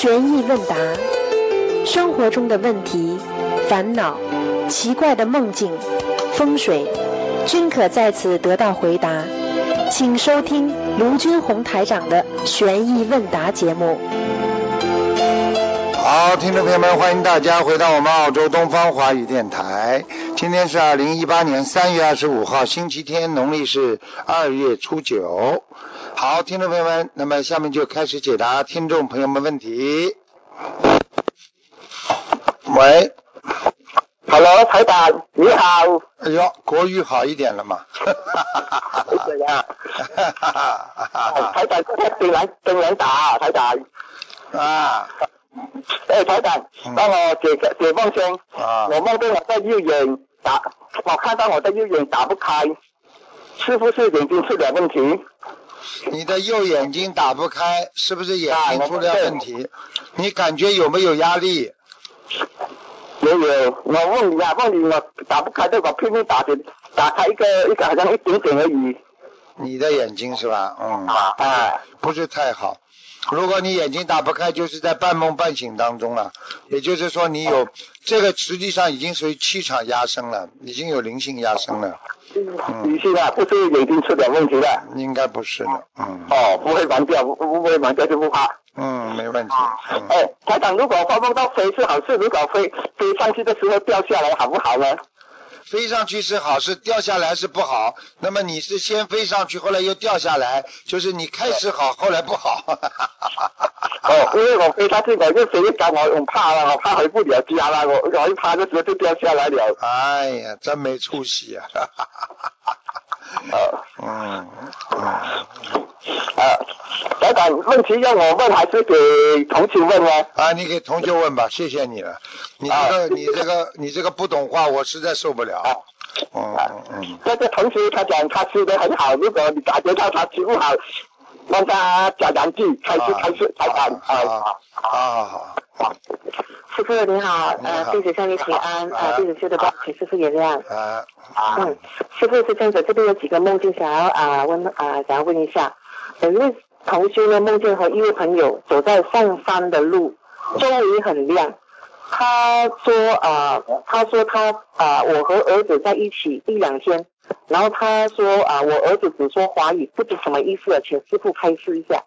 悬疑问答，生活中的问题、烦恼、奇怪的梦境、风水，均可在此得到回答。请收听卢军红台长的悬疑问答节目。好，听众朋友们，欢迎大家回到我们澳洲东方华语电台。今天是二零一八年三月二十五号，星期天，农历是二月初九。好，听众朋友们，那么下面就开始解答听众朋友们问题。喂，Hello，台长，你好。哎呦，国语好一点了嘛？怎样？台长，这个顶人顶人打，台长。啊哎，台长嗯，帮我解个解梦先。啊我梦到我的右眼打，我看到我的右眼打不开，是不是眼睛出了问题？你的右眼睛打不开，是不是眼睛啊出了问题？你感觉有没有压力？有有，我问你啊，问你我打不开这个拼命打的，打开一个一个好像一点点而已。你的眼睛是吧？嗯，啊啊不是太好。如果你眼睛打不开，就是在半梦半醒当中了。也就是说，你有这个实际上已经属于气场压升了，已经有灵性压升了，灵性啊不是眼睛出点问题了？应该不是的。嗯哦，不会忘掉，不不会忘掉就不怕。嗯，没问题。嗯，哎，台长，如果发梦到飞是好事，如果飞飞上去的时候掉下来好不好呢？飞上去是好事，掉下来是不好。那么你是先飞上去，后来又掉下来，就是你开始好，后来不好。哦，因为我飞上去，我就飞一赶，我我怕了，我怕回不了家了，我我一趴的时候就掉下来了。哎呀，真没出息啊！呃嗯嗯，呃，台长，问题让我问还是给同学问呢？啊，你给同学问吧，谢谢你了。你这个你这个你这个不懂话，我实在受不了。嗯嗯嗯，这个同学他讲他吃的很好，如果你感觉到他吃不好，让他讲两句，开始开始台长好啊。好好好，师傅你好，呃，弟子向你请安，啊呃，弟子修的不好，请师傅原谅。啊。嗯，师傅是这样子，这边有几个梦境想要啊、问啊、想要问一下，有一位同修呢梦见和一位朋友走在上山的路，周围很亮。他说啊、他说他啊、我和儿子在一起一两天，然后他说啊、我儿子只说华语，不知什么意思啊，请师傅开示一下。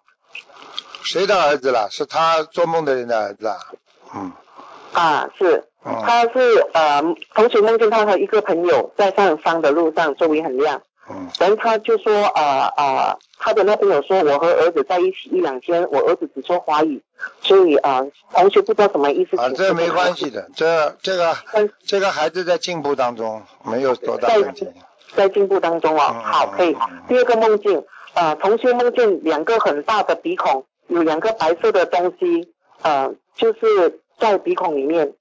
谁的儿子了？是他做梦的人的儿子啊？嗯啊，是，嗯他是呃，同学梦见他和一个朋友在上山的路上，周围很亮，嗯然后他就说呃呃，他的那朋友说，我和儿子在一起一两天，我儿子只说华语，所以呃，同学不知道什么意思。啊，请这没关系的，这这个嗯这个孩子在进步当中，没有多大问题。在进步当中哦，嗯好，可以。第二个梦境，呃，同学梦见两个很大的鼻孔，有两个白色的东西，呃，就是在鼻孔里面，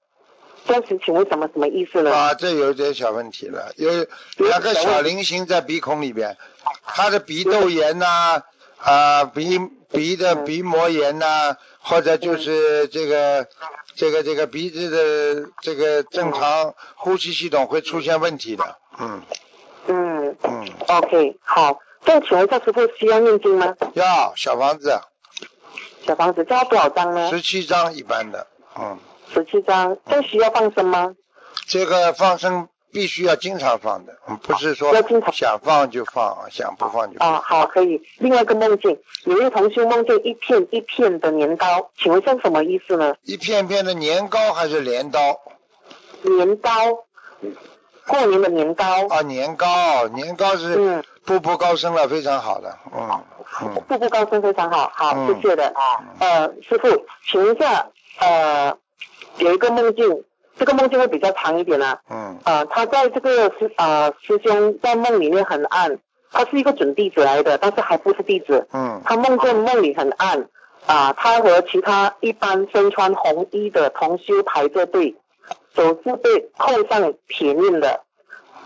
这样子请问什么什么意思呢？啊，这有点小问题了，有两个小菱形在鼻孔里边，他的鼻窦炎呐、啊，鼻鼻的鼻膜炎呐、或者就是这个这个这个鼻子的这个正常呼吸系统会出现问题的，嗯嗯嗯，，OK，好。这样请问一下师傅需要念经吗？要小房子小房子这要多少张呢？十七张一般的，嗯，十七张。这需要放生吗？这个放生必须要经常放的，嗯不是说要经常想放就放，想不放就不放。啊，好，可以。另外一个梦境，有一位同学梦见一片一片的年糕，请问这什么意思呢？一片片的年糕还是镰刀？年糕，过年的年糕。啊，年糕，年糕是嗯，步步高升了，非常好的，嗯嗯，步步高升非常好，好，嗯谢谢的啊。呃，师傅，请问一下，呃，有一个梦境，这个梦境会比较长一点啊。嗯呃，他在这个师呃师兄在梦里面很暗，他是一个准弟子来的，但是还不是弟子。嗯他梦见梦里很暗，啊、他和其他一般身穿红衣的同修排着队，手是被扣上铁链的，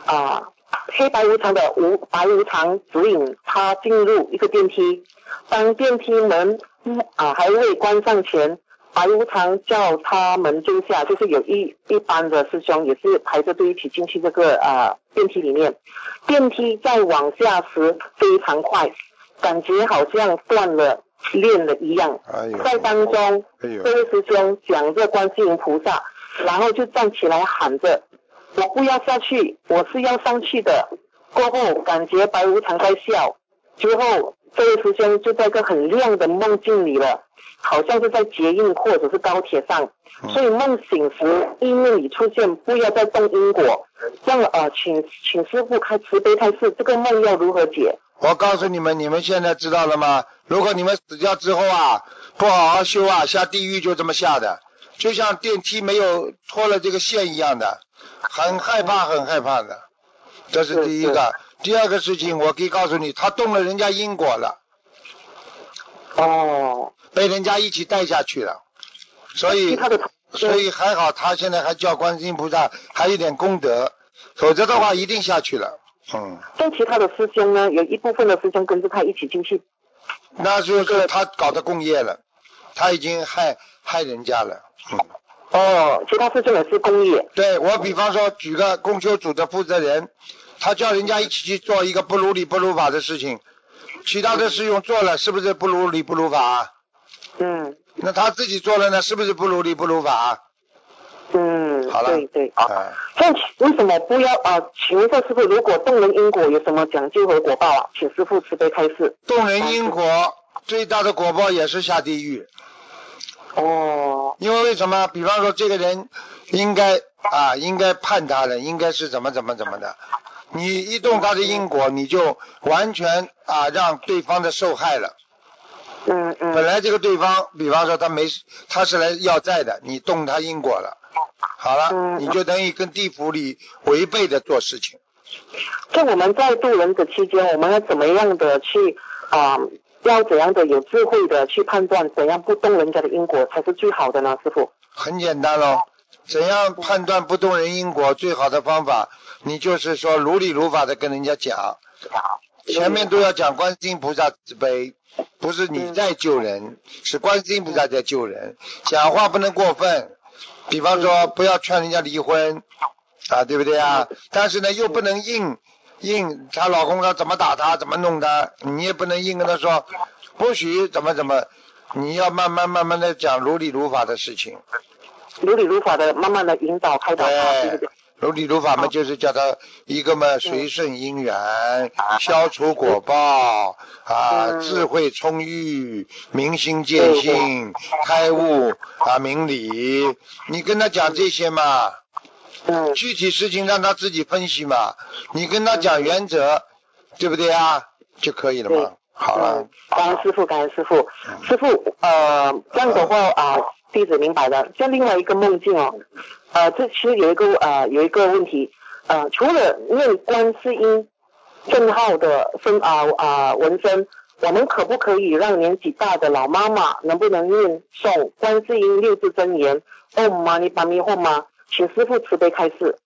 啊、黑白无常的无白无常指引他进入一个电梯，当电梯门嗯啊、还未关上前，白无常叫他们蹲下，就是有一一班的师兄也是排着队一起进去这个啊、电梯里面，电梯在往下时非常快，感觉好像断了练的一样，在当中，这，位师兄讲着观世音菩萨，然后就站起来喊着：“我不要下去，我是要上去的。”过后感觉白无常在笑，之后这位师兄就在一个很亮的梦境里了，好像是在捷运或者是高铁上，嗯所以梦醒时意念里出现不要再动因果，这样呃，请请师傅开慈悲开示，这个梦要如何解？我告诉你们，你们现在知道了吗？如果你们死掉之后啊，不好好修啊，下地狱就这么下的，就像电梯没有拖了这个线一样的，很害怕，很害怕的。这是第一个。第二个事情，我可以告诉你，他动了人家因果了，哦，被人家一起带下去了，所以所以还好，他现在还叫观世音菩萨，还有点功德，否则的话一定下去了。嗯，但其他的师兄呢，有一部分的师兄跟着他一起进去。那就是他搞的共业了，他已经害害人家了。嗯。哦，其他事情也是公益。对我比方说，举个供修组的负责人，他叫人家一起去做一个不如理不如法的事情，其他的事用做了，是不是不如理不如法？嗯那他自己做了呢，是不是不如理不如法？嗯，好了对对。啊，这样为什么不要啊？请问一下师傅，如果动人因果有什么讲究和果报啊？请师傅慈悲开示。动人因果最大的果报也是下地狱，哦，因为为什么？比方说这个人应该啊，应该判他的，应该是怎么怎么怎么的。你一动他的因果，你就完全啊让对方的受害了。嗯嗯。本来这个对方，比方说他没，他是来要债的，你动他因果了，好了，嗯你就等于跟地府里违背的做事情。在我们在渡人的期间，我们要怎么样的去啊？要怎样的有智慧的去判断怎样不动人家的因果才是最好的呢？师傅。很简单喽，怎样判断不动人因果？最好的方法，你就是说如理如法的跟人家讲，前面都要讲观世音菩萨慈悲，不是你在救人，是观世音菩萨在救人。讲话不能过分，比方说不要劝人家离婚啊，对不对啊？但是呢，又不能硬硬她老公她怎么打她，怎么弄她，你也不能硬跟她说不许怎么怎么，你要慢慢慢慢的讲如理如法的事情。如理如法的慢慢的引导开导她，对不对对？，如理如法嘛，就是叫他一个嘛随顺因缘，消除果报啊，嗯智慧充裕，明心见性，开悟啊明理。你跟他讲这些嘛，嗯具体事情让他自己分析嘛。你跟他讲原则，对不对啊？就可以了嘛。好了嗯，，感恩师傅，感恩师傅。师傅，呃，这样的话啊、弟子明白了。像另外一个梦境哦，呃，这其实有一个呃有一个问题，呃，除了念观世音正号的身啊啊文身，我们可不可以让年纪大的老妈妈能不能念诵观世音六字真言唵嘛呢叭咪吽吗？请师傅慈悲开示。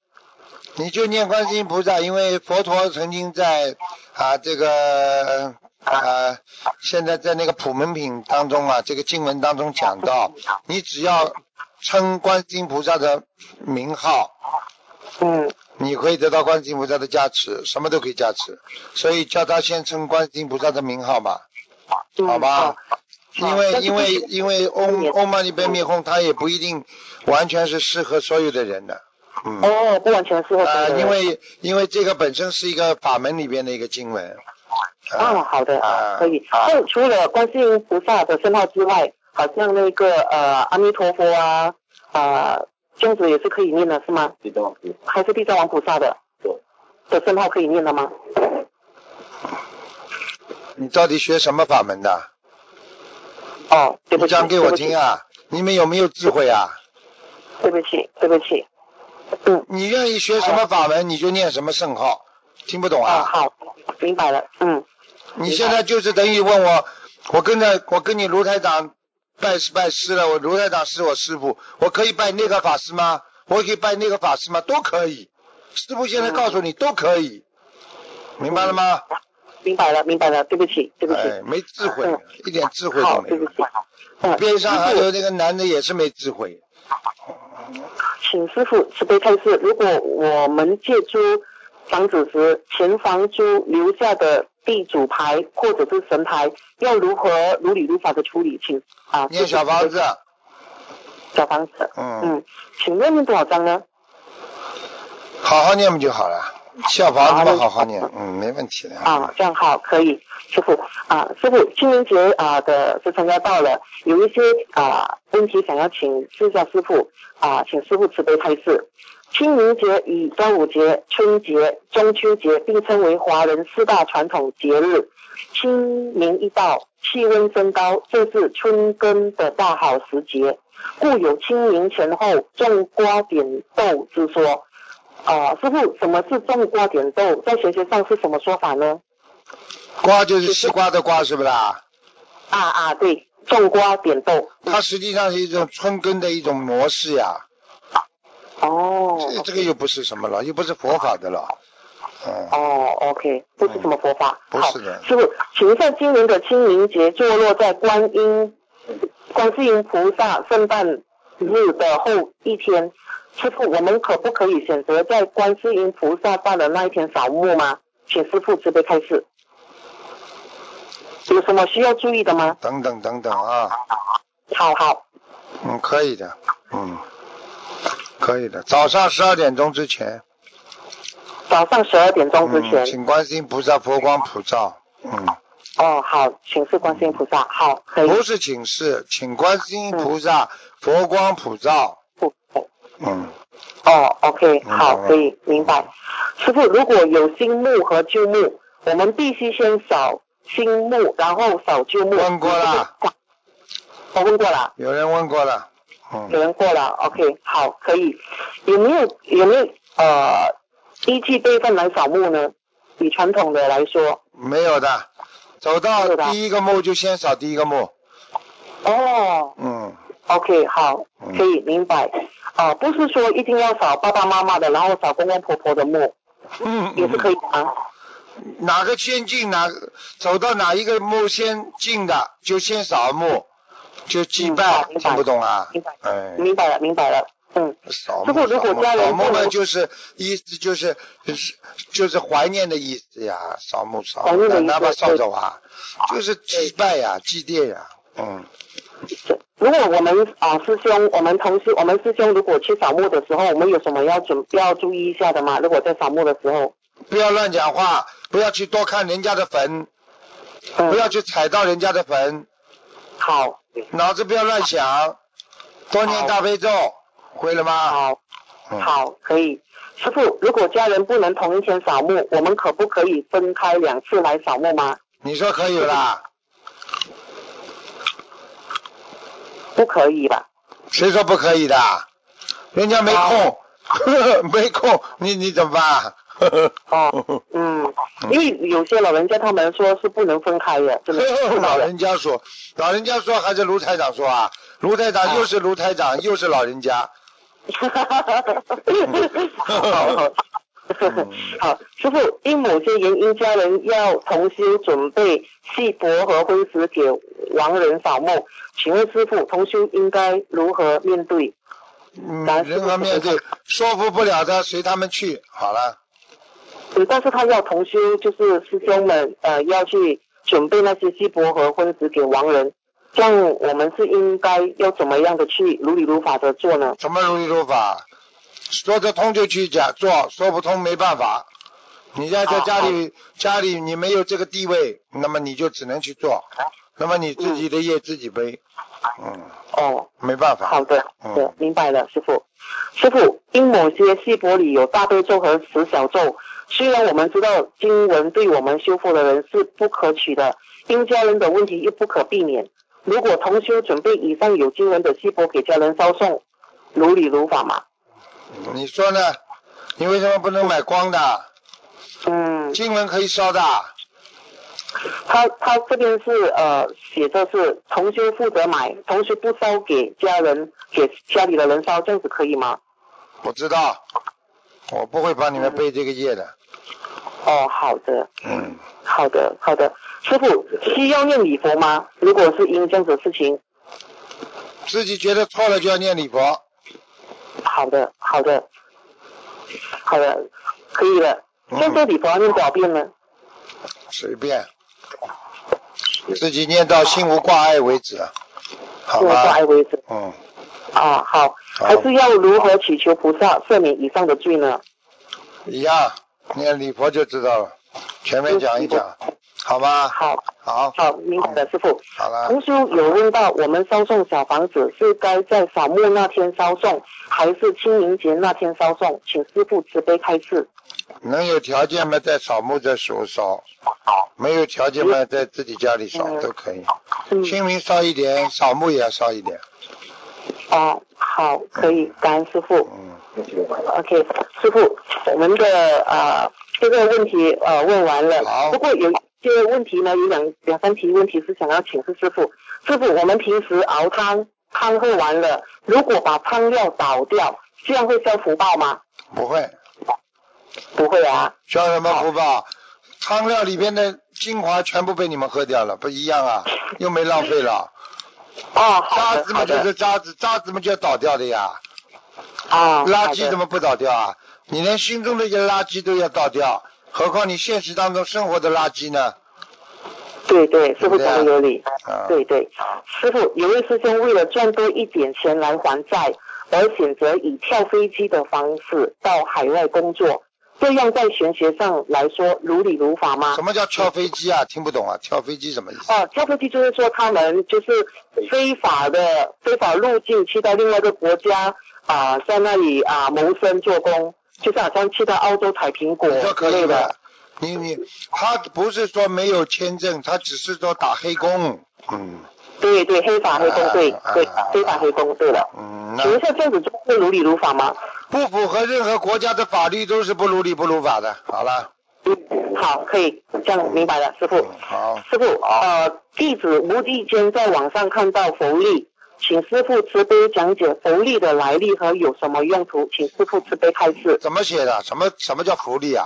你就念观世音菩萨，因为佛陀曾经在啊这个啊现在在那个普门品当中啊，这个经文当中讲到，你只要称观世音菩萨的名号，嗯你可以得到观世音菩萨的加持，什么都可以加持，所以叫他先称观世音菩萨的名号吧，嗯，好吧？因为因为因为嗡嗡嘛呢叭咪吽，它也不一定完全是适合所有的人的，嗯。哦，不完全适合啊、因为因为这个本身是一个法门里边的一个经文。啊，好的，啊可以。那除了观世音菩萨的圣号之外，好像那个呃阿弥陀佛啊啊，这样子也是可以念的，是吗？地藏王菩萨还是地藏王菩萨的的圣号可以念的吗？你到底学什么法门的？哦，对不起，你讲给我听啊！你们有没有智慧啊？对不起，对不起。嗯，你愿意学什么法门，你就念什么圣号。听不懂哦，啊？好，明白了，嗯，你现在就是等于问我，我跟着我跟你卢台长拜师拜师了，我卢台长是我师傅，我可以拜那个法师吗？我可以拜那个法师吗？都可以。师傅现在告诉你都可以，明白了吗？明白了，明白了，对不起，对不起。哎，没智慧嗯，一点智慧都，没有对不。起。嗯，边上还有那个男的也是没智慧。请师傅慈悲开示，如果我们借租房子时，前房租留下的地主牌或者是神牌，要如何如理如法的处理？请啊，念小房子，小房子，嗯，嗯，请问念多少张呢？好好念不就好了？小房子，好好好念，嗯，没问题的。啊，这样好，可以，师傅啊，师傅，清明节啊的时辰要到了，有一些啊问题想要请示一下师傅啊，请师傅慈悲开示。清明节与端午节、春节、中秋节并称为华人四大传统节日。清明一到，气温升高，正是春耕的大好时节，故有清明前后种瓜点豆之说。啊，师傅，什么是种瓜点豆？在玄学上是什么说法呢？瓜就是西瓜的瓜，是不是啦？啊啊，对，种瓜点豆。它实际上是一种春耕的一种模式呀。哦这这个又不是什么了，又不是佛法的了。嗯，哦，OK，不是什么佛法。好不是的师傅，今年的清明节坐落在观音、观世音菩萨圣诞日的后一天，师傅，我们可不可以选择在观世音菩萨诞的那一天扫墓吗？请师傅慈悲开示。有什么需要注意的吗？等等等等啊，好好，嗯，可以的，嗯，可以的。早上十二点钟之前，早上十二点钟之前。嗯，请观世音菩萨佛光普照。嗯，哦，好，请示观世音菩萨，好，可以。不是请示，请观世音菩萨佛光普照。不嗯，哦，OK，好，可以明白。师傅，如果有新木和旧木，我们必须先扫新木，然后扫旧木。问过了，我问过了，有人问过了。有嗯，人过了，OK，好，可以。有没有有没有呃依据辈分来扫墓呢？以传统的来说，没有的，走到第一个墓就先扫第一个墓。哦嗯，，OK，好嗯，可以明白。啊、不是说一定要扫爸爸妈妈的，然后扫公公婆婆的墓，嗯，也是可以的吗？哪个先进哪走到哪一个墓先进的就先扫墓，就祭拜嗯听不懂啊明白？哎，明白了，明白了。嗯，扫墓扫墓家人扫墓嘛，就是意思就是就是就是怀念的意思呀，扫墓扫墓，哪怕扫对走啊，就是祭拜呀，祭奠呀，嗯，如果我们啊、师兄，我们同事，我们师兄如果去扫墓的时候，我们有什么要准要注意一下的吗？如果在扫墓的时候，不要乱讲话，不要去多看人家的坟，不嗯，要去踩到人家的坟，好，脑子不要乱想，多念大悲咒，会了吗？好，嗯好，可以。师傅，如果家人不能同一天扫墓，我们可不可以分开两次来扫墓吗？你说可以啦？不可以吧？谁说不可以的？人家没空，没空，你你怎么办？哦，嗯，因为有些老人家他们说是不能分开的，真的。老人家说，老人家说还是卢台长说啊？卢台长又是卢台长，又是老人家。好，好，师傅，因某些原因，家人要同修准备细帛和婚食给亡人扫墓，请问师傅，同修应该如何面对？嗯咱，是人和面对，说服不了的，随他们去好了。嗯，但是他要同修，就是师兄们呃要去准备那些细帛和婚食给亡人，这样我们是应该要怎么样的去如理如法的做呢？怎么如理如法？说得通就去讲做，说不通没办法。你要在家里，家里你没有这个地位，那么你就只能去做，那么你自己的业自己背，嗯，哦，没办法。好的，嗯对，明白了，师傅。师傅，因某些细胞里有大悲咒和十小咒，虽然我们知道经文对我们修复的人是不可取的，因家人的问题又不可避免。如果同修准备以上有经文的细胞给家人烧送，如理如法嘛？你说呢？你为什么不能买光的？嗯，经文可以烧的，他他这边是呃写着是同修负责买，同修不烧给家人，给家里的人烧，这样子可以吗？我知道，我不会帮你们背这个业的。哦，好的。嗯，好的，好的，师傅需要念礼佛吗？如果是因这样子的事情，自己觉得错了就要念礼佛。好的，好的，好的，可以了。嗯现在礼佛要念多少遍呢？随便，自己念到心无挂碍为止，好是挂碍？为止。嗯，啊，好，还是要如何祈求菩萨赦免以上的罪呢？一样，念礼佛就知道了，前面讲一讲，好吗？好，好，好，明白了，师傅。好了，同修有问到，我们烧送小房子是该在扫墓那天烧送，还是清明节那天烧送？请师傅慈悲开示。能有条件吗，在扫墓的时候烧；没有条件嘛，在自己家里烧嗯都可以。嗯，清明烧一点，扫墓也要烧一点。哦，好，可以，感恩师傅。嗯，OK，师傅，我们的呃这个问题呃问完了好，不过有一些问题呢，有两两三题问题是想要请示师傅。师傅，我们平时熬汤，汤喝完了，如果把汤料倒掉，这样会消福报吗？不会，不会啊。消什么福报？汤料里边的精华全部被你们喝掉了，不一样啊，又没浪费了。哦，渣子嘛就。是渣子，渣子嘛就要倒掉的呀。啊，垃圾怎么不倒掉啊？你连心中的一些垃圾都要倒掉，何况你现实当中生活的垃圾呢？对对，师傅讲的有理。啊，对对，师傅，有位师兄为了赚多一点钱来还债，而选择以跳飞机的方式到海外工作，这样在玄学上来说如理如法吗什？么叫跳飞机啊？听不懂啊，跳飞机什么意思？哦，跳飞机就是说他们就是非法的非法入境去到另外一个国家啊、在那里啊、谋生做工，就是好像去到澳洲采苹果你说之类的可以的。。你你他不是说没有签证，他只是说打黑工。嗯对对，黑法黑工，对啊对啊，非法黑工，对了。嗯，请问那一下，这样子会如理如法吗？不符合任何国家的法律都是不如理不如法的。好了，嗯，好，可以，这样明白了，师傅。嗯好，师傅，呃，弟子无意间在网上看到佛力，请师傅慈悲讲解佛力的来历和有什么用途，请师傅慈悲开示。怎么写的？什么什么叫福利啊？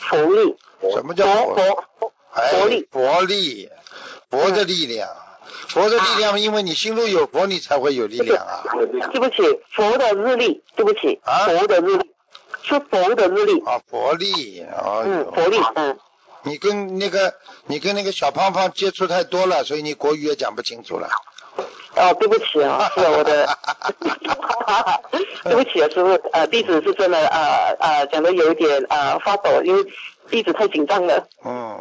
佛力，什么叫佛佛？佛佛力，佛的力量，佛的力量，因为你心中有佛，你才会有力量啊。对不起，佛的日历，对不起，啊佛的日历，是佛的日历，啊，佛力，啊嗯，佛力，嗯，你跟那个你跟那个小胖胖接触太多了，所以你国语也讲不清楚了。哦，对不起啊，是我的，对不起啊，师傅，呃，弟子是真的呃呃讲的有一点呃发抖，因为弟子太紧张了。嗯，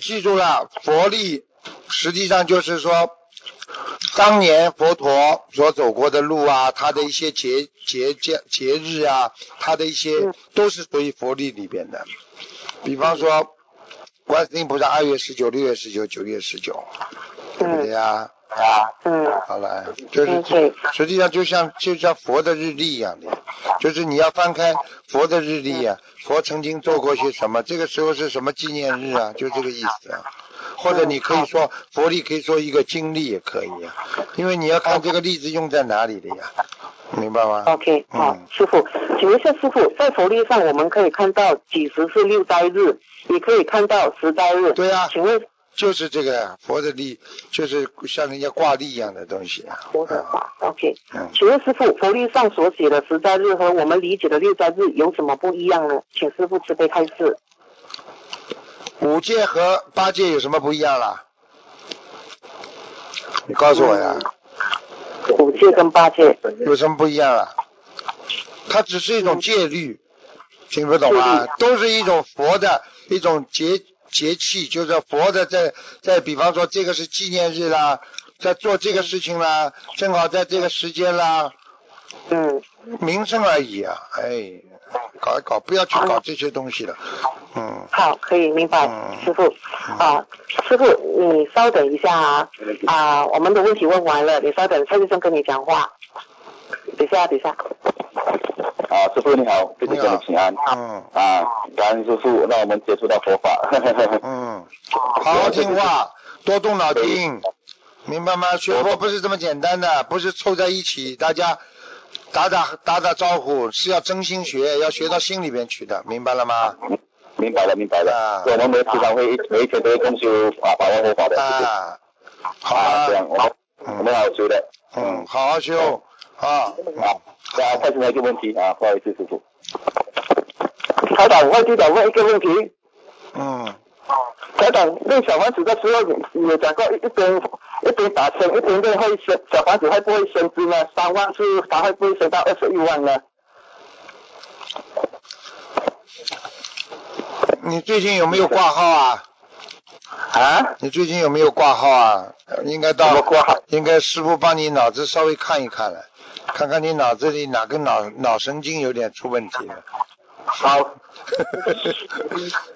记住了，佛力实际上就是说，当年佛陀所走过的路啊，他的一些节节节节日啊，他的一些都是属于佛力里边的。比方说，观世音菩萨二月十九、六月十九、九月十九，对不对呀？嗯好了，就是实际上就像就像佛的日历一样的，就是你要翻开佛的日历啊，佛曾经做过些什么，这个时候是什么纪念日啊，就这个意思啊。或者你可以说佛历，可以说一个经历也可以啊，因为你要看这个例子用在哪里的呀，明白吗？，OK，好嗯，师傅，请问一下师傅，在佛历上我们可以看到几时是六斋日，也可以看到十斋日。对呀请问就是这个佛的力，就是像人家挂历一样的东西啊。佛的话，OK，嗯，请问师傅，佛历上所写的十斋日和我们理解的六斋日有什么不一样呢？请师傅慈悲开示。五戒和八戒有什么不一样啦？你告诉我呀。五戒跟八戒。有什么不一样啊？它只是一种戒律，听不懂啊？都是一种佛的一种节节气，就是佛的在在，比方说这个是纪念日啦，在做这个事情啦，正好在这个时间啦，嗯，名声而已啊！哎，搞一搞，不要去搞这些东西了。嗯，好，可以明白，嗯师傅啊，师傅，你稍等一下啊啊，我们的问题问完了，你稍等，蔡先生跟你讲话。等一下，等一下。啊，师傅你好，弟子跟你请安。嗯啊，感恩师傅让我们接触到佛法。嗯，好好听话，多动脑筋，明白吗？学佛不是这么简单的，不是凑在一起，大家打打打打招呼，是要真心学，要学到心里边去的，明白了吗？明白了，明白啊了。我们每时常会每一天都会共修啊，把握佛法的。啊，好啊，这样啊，我们我们好好修的。嗯，好好修啊，啊，那再另外一个问题啊，不好意思，师傅。台长，外地长问一个问题。嗯，台长练小房子的时候，你有讲过一一边一边打升，一边练会生，小房子会不会升值呢？三万是它会不会升到二十一万呢？你最近有没有挂号啊？啊？你最近有没有挂号啊？应该到，挂号？应该师傅帮你脑子稍微看一看了，看看你脑子里哪个脑脑神经有点出问题了。好，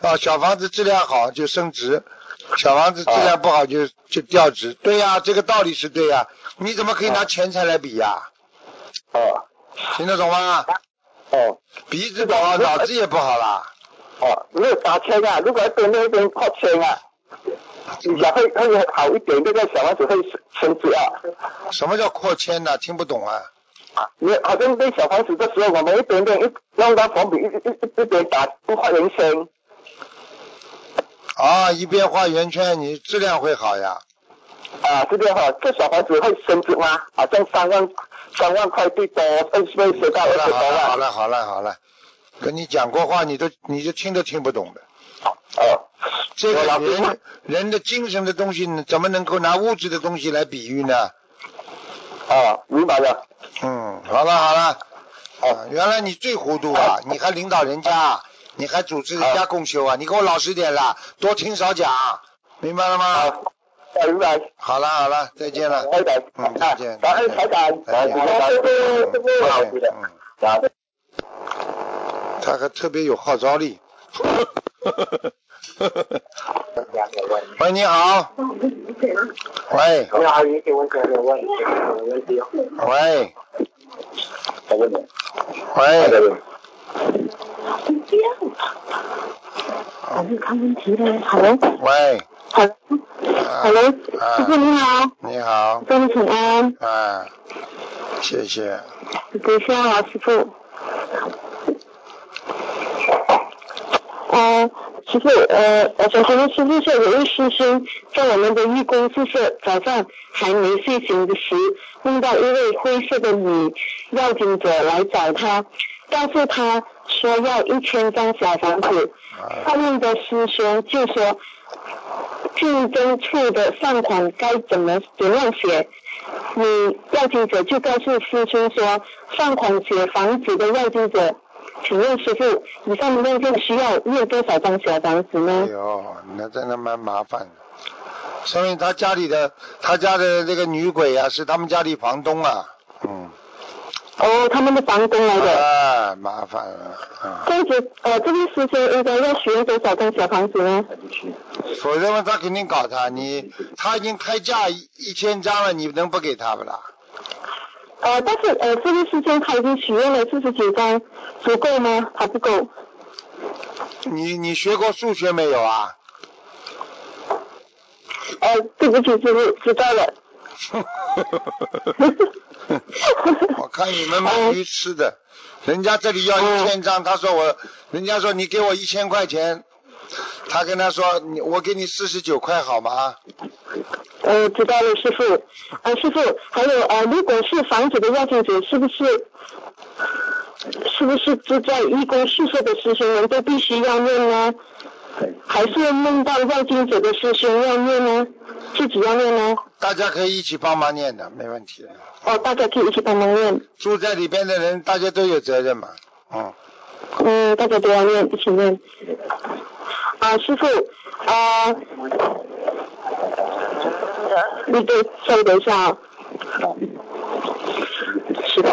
啊，小房子质量好就升值，小房子质量不好就就掉值。对呀、这个道理是对呀、你怎么可以拿钱财来比呀、哦听得懂吗？哦鼻子不好，脑子也不好啦。哦，没有打签啊，如果一边练一边破签啊，你想会会好一点，那个小房子会升升值啊。什么叫扩签呢？听不懂啊。你好像练小房子的时候，我们一点点一用到粉笔一一一一边打不画圆圈。啊，一边画圆圈，你质量会好呀。啊，这边哈，这小房子会升值吗？好像三万三万块最多，二十倍升到好了二十多万。好了好了好了跟你讲过话，你都你就听都听不懂的。哦，这个人人的精神的东西，怎么能够拿物质的东西来比喻呢？哦，明白了。嗯，好了好了，啊，原来你最糊涂啊！你还领导人家，你还组织人家共修啊！你给我老实点啦，多听少讲，明白了吗？好，明白。好了好了，再见了。拜拜，嗯再见感恩台长，再见感恩师傅，师傅好，嗯。他还特别有号召力。喂，你好。喂你好，你请问什么问题？喂。喂，还是看问题的，Hello，喂，，Hello，啊师傅你好，你好，祝你平安，啊，谢谢。等一下啊，师傅。呃，师傅，呃，我想请问师傅说，有位师兄在我们的义工宿舍早上还没睡醒的时，梦到一位灰色的女要经者来找他，告诉他说要一千张小房子，后面的师兄就说，竞争处的善款该怎么怎样写？你要经者就告诉师兄说，善款写房子的要经者，请问师傅，以上的念经需要念多少张小房子哎呢？呦，那真的蛮麻烦的。说明他家里的他家的这个女鬼啊，是他们家里房东啊。嗯。哦，他们的房东来的。啊，麻烦了。啊。这样子，呃，这个师兄应该要许愿多少张小房子呢？否则嘛，他肯定搞他。你他已经开价一一千张了，你能不给他不啦？呃，但是呃，这位师兄他已经许愿了四十九张，足够吗？还不够。你你学过数学没有啊？呃，对不起，师傅，知道了。我看你们蛮愚痴的，人家这里要一千张，他说我，人家说你给我一千块钱，他跟他说你我给你四十九块好吗？呃，知道了，师傅。呃，师傅，还有呃，如果是房子的要求者，是不是是不是住在义工宿舍的师兄们都必须要念呢？还是梦到要经者的师兄要念呢？自己要念呢？大家可以一起帮忙念的，没问题的。哦，大家可以一起帮忙念。住在里边的人，大家都有责任嘛。嗯，嗯，大家都要念，一起念。啊，师傅，啊，你等稍微等一下啊。师傅，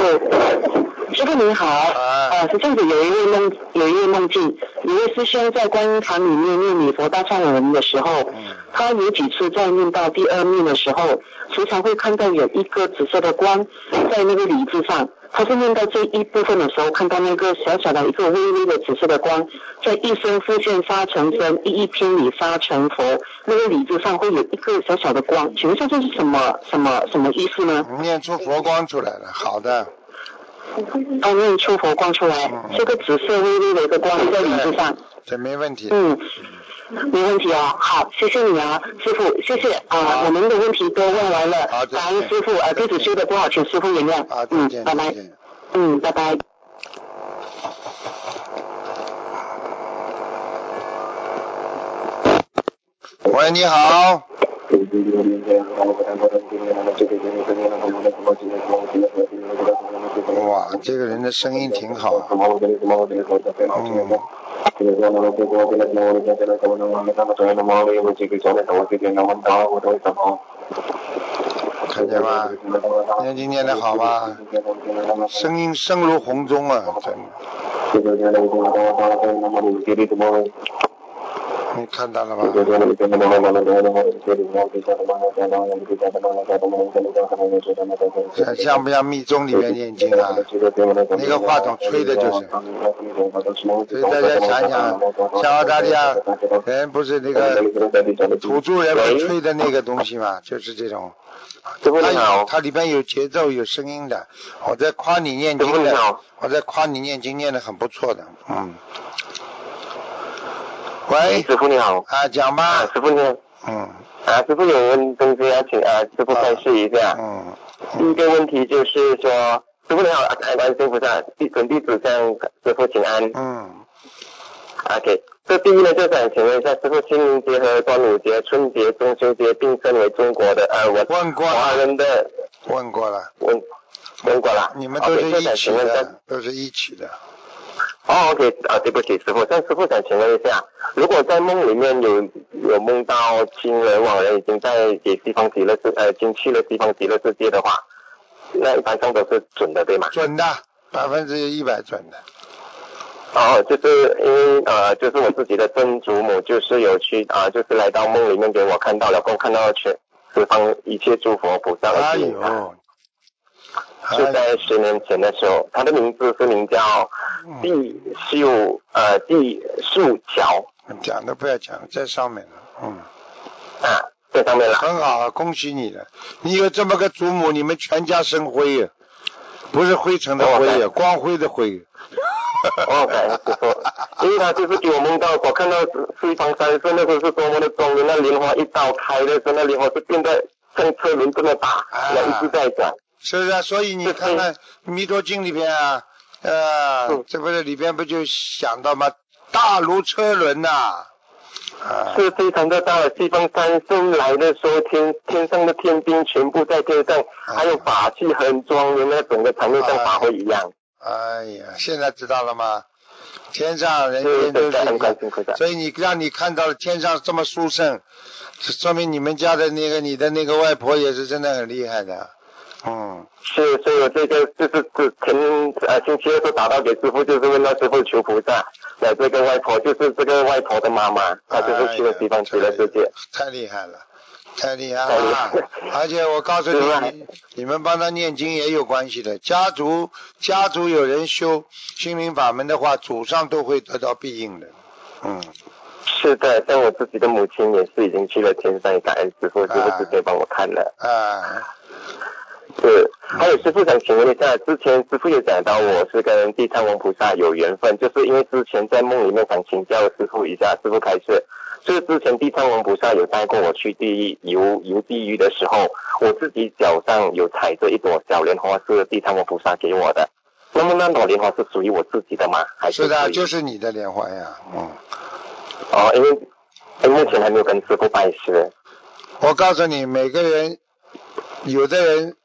师傅您好，啊呃，是这样子，有一位梦，有一位梦境，有一位师兄在观音堂里面念礼佛大忏悔文的时候，嗯他有几次在念到第二念的时候，时常会看到有一个紫色的光在那个礼字上。他是念到这一部分的时候，看到那个小小的一个微微的紫色的光，在一生复现发成真，一一偏理发成佛，那个礼字上会有一个小小的光，请问一下这是什么什么什么意思呢？念出佛光出来了，好的。当面出佛光出来，这、个紫色微微的一个光在你身上，这没问题。嗯，没问题哦。好，谢谢你啊，师傅，谢谢啊、我们的问题都问完了，感恩师傅啊，弟子修的多好，请师傅原谅。啊，再见，拜拜。嗯，拜拜。喂，你好。哇，这个人的声音挺好。嗯。看见吗？念经念的好吗？声音声如洪钟啊，真的。你看到了吗？像像不像密宗里面念经啊？那个话筒吹的就是。所以大家想想，像澳大利亚人不是那个土著人们吹的那个东西嘛，就是这种。它有它里边有节奏有声音的。我在夸你念经的，我在夸你念经念的很不错的，嗯。喂，师傅你好。啊，讲吧。啊，师傅你好。嗯。啊，师傅有问东西要请啊，师傅开示一下。嗯。第一个问题就是说，师傅你好，观世音菩萨，弟准弟子向师傅请安。嗯。OK，这第一呢，就想请问一下，师傅，清明节和端午节、春节、中秋节并称为中国的呃我问过华了，人的问过了，问问过了。你们都是一起的，都是一起的。哦，OK，啊，对不起，师傅，但师傅想请问一下，如果在梦里面有有梦到亲人往人已经在给西方极乐世呃，已经去了西方极乐世界的话，那一般上都是准的，对吗？准的，百分之一百准的。哦，就是因为呃，就是我自己的曾祖母，就是有去啊、就是来到梦里面给我看到了，给我看到了全十方一切诸佛菩萨哎呦，是在十年前的时候，他的名字是名叫地秀呃地树桥讲都不要讲，在上面了，嗯，啊，在上面了。很好，啊，恭喜你了，你有这么个祖母，你们全家生辉呀，不是灰尘的灰呀，光辉的辉。哦，感谢师傅，因为他就是给我梦到，我看到西方三圣那时候是多么的庄严，那莲花一刀开的时候，那莲花是变得像车轮这么大，啊然后一直在转。是不是啊？所以你看看《弥陀经》里边啊，呃嗯，这不是里边不就想到吗？大如车轮呐、啊，是非常的大的。西方三圣来的时候，天天上的天兵全部在天上，还有法器很庄严，那整个场面像法会一样。哎呀，现在知道了吗？天上人是间都是。所以你让你看到了天上这么殊胜，说明你们家的那个你的那个外婆也是真的很厉害的。嗯，是，所以我这个就是是前呃星期二时候打到给师傅，就是问到师傅求菩萨，来这个外婆就是这个外婆的妈妈，她就是去了西方极乐世界。太厉害了，太厉害了害！而且我告诉你，你你们帮他念经也有关系的。家族家族有人修心灵法门的话，祖上都会得到庇应的。嗯，是的，像我自己的母亲也是已经去了天上，感恩师傅，师傅直接帮我看了。啊，是，还有师傅想请问一下，之前师傅也讲到我是跟地藏王菩萨有缘分，就是因为之前在梦里面想请教师傅一下，师傅开示，就是之前地藏王菩萨有带过我去地狱游游地狱的时候，我自己脚上有踩着一朵小莲花，是地藏王菩萨给我的。那么那朵莲花是属于我自己的吗？还是的，就是你的莲花呀。嗯，哦，因为因为目前还没有跟师傅拜师。我告诉你，每个人，有的人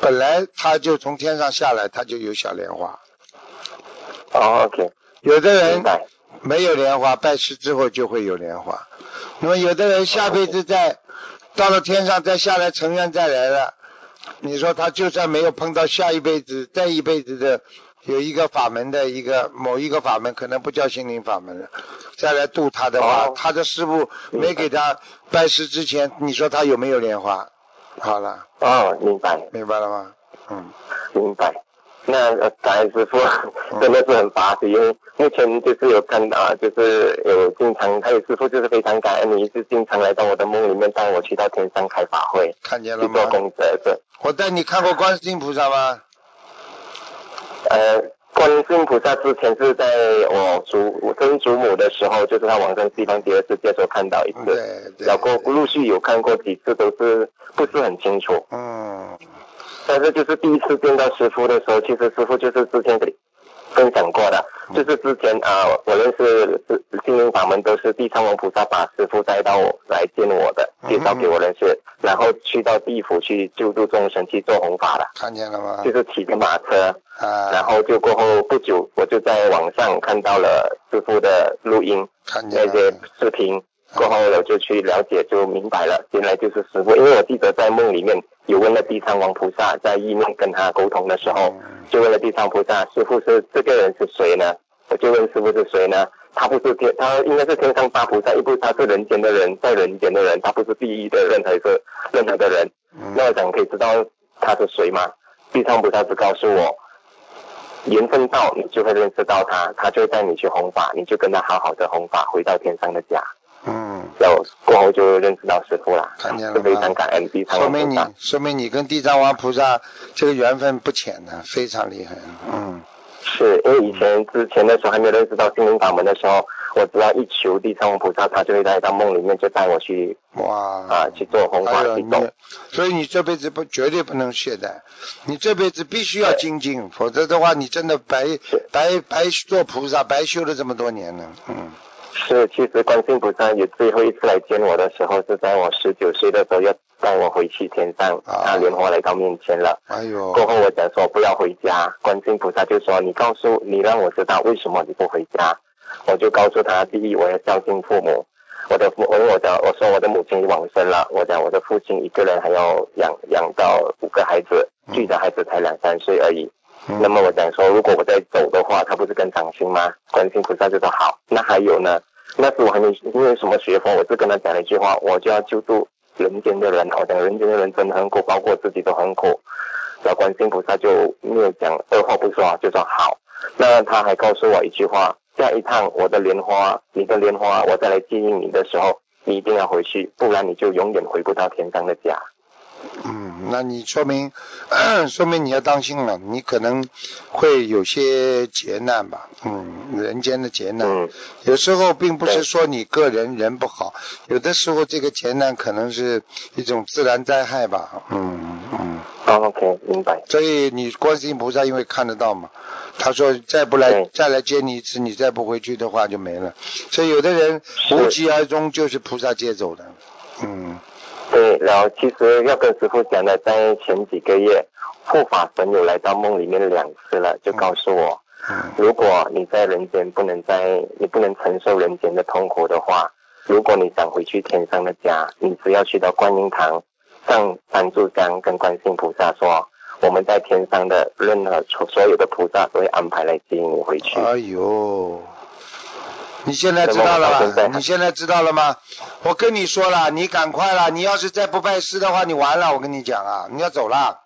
本来他就从天上下来，他就有小莲花；哦，OK，有的人。没有莲花，拜师之后就会有莲花。那么有的人下辈子再到了天上再下来成愿再来了，你说他就算没有碰到下一辈子再一辈子的有一个法门的一个某一个法门，可能不叫心灵法门了，再来度他的话，哦他的师傅没给他拜师之前，你说他有没有莲花？好了，哦，明白。明白了吗？嗯，明白。那呃，感恩师傅真的是很巴适，因为目前就是有看到，啊就是有经常，还有师傅就是非常感恩你，是经常来到我的梦里面带我去到天上开法会，看见了吗？功德的。我带你看过观世音菩萨吗？呃，观世音菩萨之前是在我祖我曾祖母的时候，就是他往生西方极乐世界的时候看到一次，对对。然后陆续有看过几次，都是不是很清楚。嗯，但是就是第一次见到师傅的时候，其实师傅就是之前给分享过的，就是之前啊、我认识是心灵法门都是地藏王菩萨把师傅带到我来见我的，介绍给我认识，然后去到地府去救助众生去做弘法的，看见了吗？就？是骑着马车，啊，然后就过后不久我就在网上看到了师傅的录音看见那些，视频，过后我就去了解，就明白了，原来就是师傅。因为我记得在梦里面有问了地藏王菩萨，在意念跟他沟通的时候，就问了地藏菩萨，师傅是这个人是谁呢？我就问师傅是谁呢？他不是天，他应该是天上大菩萨，又不是他是人间的人，在人间的人，他不是地狱的任何一个任何的人。嗯那我想可以知道他是谁吗？地藏菩萨只告诉我，缘分到你就会认识到他，他就带你去弘法，你就跟他好好的弘法，回到天上的家。嗯，然后过后就认识到师傅了，看见了就非常感恩地藏说明你王菩萨。说明你跟地藏王菩萨这个缘分不浅的，非常厉害。嗯，是因为以前之前的时候还没有认识到心灵法门的时候，我只要一求地藏王菩萨，他就会在到梦里面就带我去哇，啊去做弘法哎呦去走。所以你这辈子不绝对不能懈怠，你这辈子必须要精进，否则的话你真的白白白做菩萨，白修了这么多年了。嗯，是，其实观世音菩萨也最后一次来见我的时候，是在我十九岁的时候要带我回去天上，啊。他莲花来到面前了。哎呦，过后我讲说不要回家，观世音菩萨就说你告诉你让我知道为什么你不回家，我就告诉他，第一我要孝敬父母，我的父，因为我的我说我的母亲已往生了，我讲我的父亲一个人还要养养到五个孩子，自己的孩子才两三岁而已。那么我讲说，如果我再走的话，他不是更长心吗？观世音菩萨就说好。那还有呢？那时我还没因为什么学佛，我是跟他讲了一句话，我就要救助人间的人。我讲人间的人真的很苦，包括自己都很苦。然后观世音菩萨就没有讲二话不说，就说好。那他还告诉我一句话：下一趟我的莲花，你的莲花，我再来接应你的时候，你一定要回去，不然你就永远回不到天上的家。嗯，那你说明说明你要当心了，你可能会有些劫难吧，嗯，人间的劫难，嗯有时候并不是说你个人人不好，有的时候这个劫难可能是一种自然灾害吧，嗯嗯，哦，OK，明白。所以你观世音菩萨因为看得到嘛，他说再不来再来接你一次，你再不回去的话就没了，所以有的人无疾而终就是菩萨接走的，嗯。对，然后其实要跟师傅讲的，在前几个月，护法神有来到梦里面两次了，就告诉我，嗯如果你在人间不能在，你不能承受人间的痛苦的话，如果你想回去天上的家，你只要去到观音堂，上三炷香，跟观世音菩萨说，我们在天上的任何所有的菩萨都会安排来接你回去。哎呦，你现在知道了吧？你现在知道了吗？我跟你说了，你赶快了，你要是再不拜师的话，你完了，我跟你讲啊，你要走了。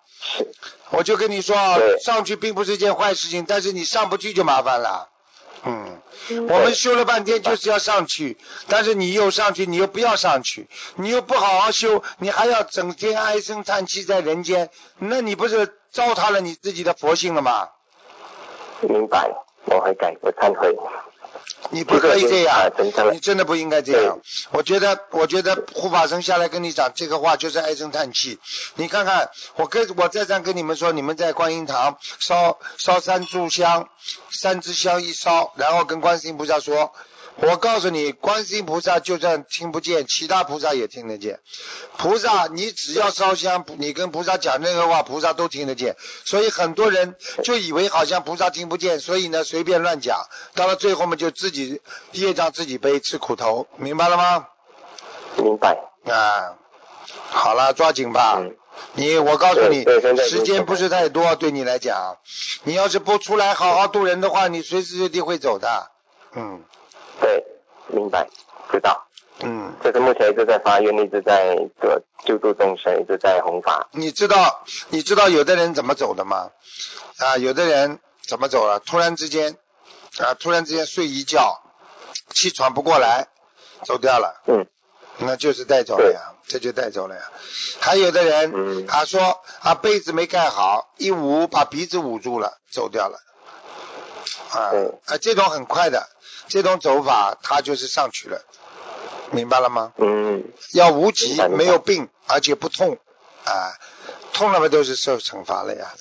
我就跟你说啊，上去并不是一件坏事情，但是你上不去就麻烦了。嗯，我们修了半天就是要上去，但是你又上去，你又不要上去，你又不好好修，你还要整天唉声叹气在人间，那你不是糟蹋了你自己的佛性了吗？明白，我会改，我忏悔。你不可以这样你真的不应该这样。我觉得，我觉得护法神下来跟你讲这个话就是唉声叹气。你看看，我跟我再三跟你们说，你们在观音堂烧烧三炷香，三支香一烧，然后跟观世音菩萨说。我告诉你，观世音菩萨就算听不见，其他菩萨也听得见。菩萨，你只要烧香，你跟菩萨讲任何话，菩萨都听得见。所以很多人就以为好像菩萨听不见，所以呢随便乱讲，到了最后嘛就自己业障自己背，吃苦头，明白了吗？明白。啊，好了，抓紧吧。嗯你，我告诉你时间不是太多，对你来讲，你要是不出来好好度人的话，你随时随地会走的。嗯对，明白，知道。嗯，这是目前一直在发愿，一直在做救助众生，一直在弘法。你知道你知道有的人怎么走的吗？啊，有的人怎么走了？突然之间啊，突然之间睡一觉，气喘不过来，走掉了。嗯，那就是带走了呀，这就带走了呀。还有的人、嗯啊说啊被子没盖好，一捂把鼻子捂住了，走掉了。啊对啊，这种很快的，这种走法他就是上去了，明白了吗？嗯，要无疾没有病，而且不痛啊，痛了嘛都是受惩罚了呀。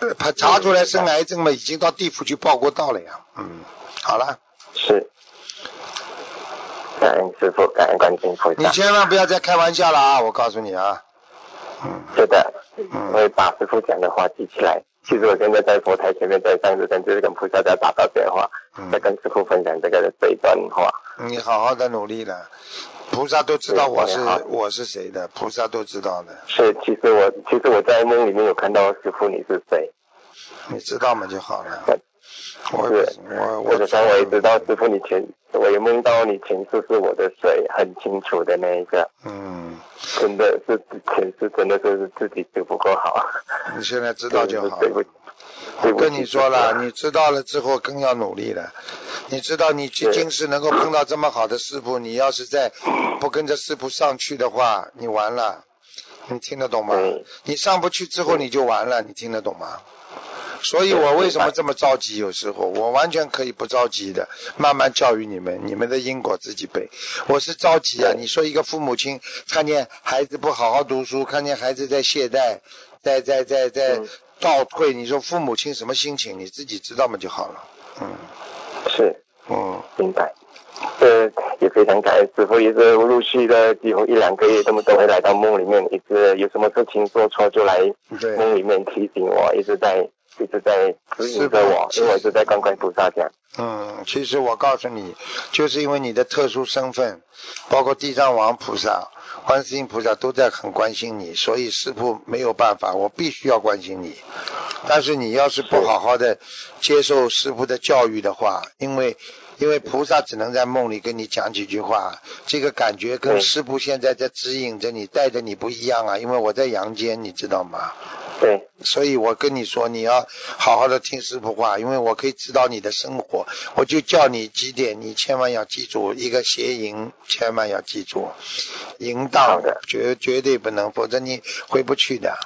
呃他查出来生癌症嘛，已经到地府去报过道了呀。嗯，好了，是。感恩师傅，感恩观世音菩萨。你千万不要再开玩笑了啊！我告诉你啊。嗯是的，嗯我会把师傅讲的话记起来。其实我现在在佛台前面，在上日灯就是跟菩萨在打到电话，嗯。在跟师傅分享这个这一段话。你好好的努力了，菩萨都知道我是我是谁的，菩萨都知道的，是，其实我其实我在梦里面有看到师傅你是谁，你知道嘛就好了。对。我是。我或者说我也知道师傅你前，我也梦到你前世是我的谁，很清楚的那一个，嗯，真的是前世真的就是自己修不够好，你现在知道就好了我跟你说了，你知道了之后更要努力了。你知道你去是今世能够碰到这么好的师傅，你要是再不跟着师傅上去的话，你完了。你听得懂吗？你上不去之后你就完了，你听得懂吗？所以我为什么这么着急？有时候我完全可以不着急的，慢慢教育你们，你们的因果自己背。我是着急啊！你说一个父母亲看见孩子不好好读书，看见孩子在懈怠，在在在在嗯倒退，你说父母亲什么心情？你自己知道嘛就好了。嗯是嗯，明白。呃，也非常感恩师傅，也是陆续的几乎一两个月，他们都会来到梦里面，一直有什么事情做错就来对。梦里面提醒我，一直在一直在指引着我，是因为我一直在观观菩萨讲。嗯，其实我告诉你，就是因为你的特殊身份，包括地藏王菩萨、观世音菩萨都在很关心你，所以师傅没有办法，我必须要关心你。但是你要是不好好的接受师傅的教育的话，因为因为菩萨只能在梦里跟你讲几句话，这个感觉跟师傅现在在指引着你、带着你不一样啊。因为我在阳间，你知道吗？对，所以我跟你说，你要好好的听师傅话，因为我可以指导你的生活。我就叫你几点，你千万要记住，一个邪淫千万要记住，淫好荡的绝绝对不能，否则你回不去的，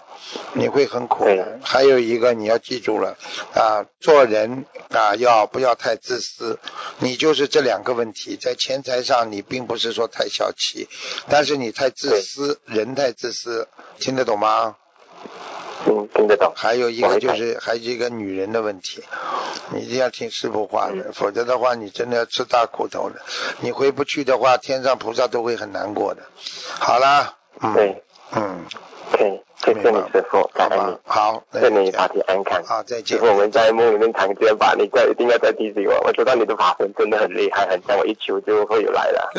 你会很苦的。还有一个你要记住了啊，做人啊要不要太自私？你就是这两个问题，在钱财上你并不是说太小气，但是你太自私，人太自私，听得懂吗？嗯，听得到。还有一个就是还有一个女人的问题，你一定要听师傅话的，嗯否则的话你真的要吃大苦头的。你回不去的话，天上菩萨都会很难过的。好啦，嗯，对，嗯，可以，谢谢你师傅，感恩你，，好，祝你法体安康。好，再见师傅，。我们在梦里面常见吧，你再一定要再提醒我。我知道你的法身真的很厉害，很像我一求就会有来了，